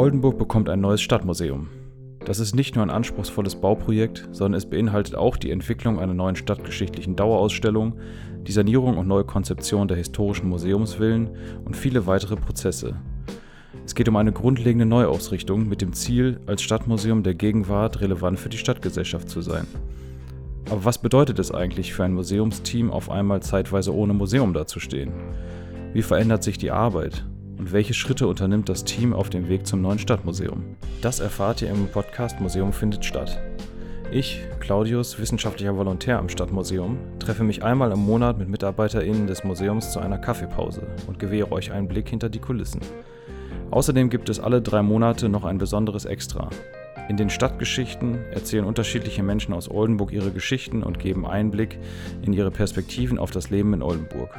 Oldenburg bekommt ein neues Stadtmuseum. Das ist nicht nur ein anspruchsvolles Bauprojekt, sondern es beinhaltet auch die Entwicklung einer neuen stadtgeschichtlichen Dauerausstellung, die Sanierung und neue Konzeption der historischen Museumsvillen und viele weitere Prozesse. Es geht um eine grundlegende Neuausrichtung mit dem Ziel, als Stadtmuseum der Gegenwart relevant für die Stadtgesellschaft zu sein. Aber was bedeutet es eigentlich für ein Museumsteam, auf einmal zeitweise ohne Museum dazustehen? Wie verändert sich die Arbeit? Und welche Schritte unternimmt das Team auf dem Weg zum neuen Stadtmuseum? Das erfahrt ihr im Podcast Museum findet statt. Ich, Claudius, wissenschaftlicher Volontär am Stadtmuseum, treffe mich einmal im Monat mit MitarbeiterInnen des Museums zu einer Kaffeepause und gewähre euch einen Blick hinter die Kulissen. Außerdem gibt es alle drei Monate noch ein besonderes Extra. In den Stadtgeschichten erzählen unterschiedliche Menschen aus Oldenburg ihre Geschichten und geben Einblick in ihre Perspektiven auf das Leben in Oldenburg.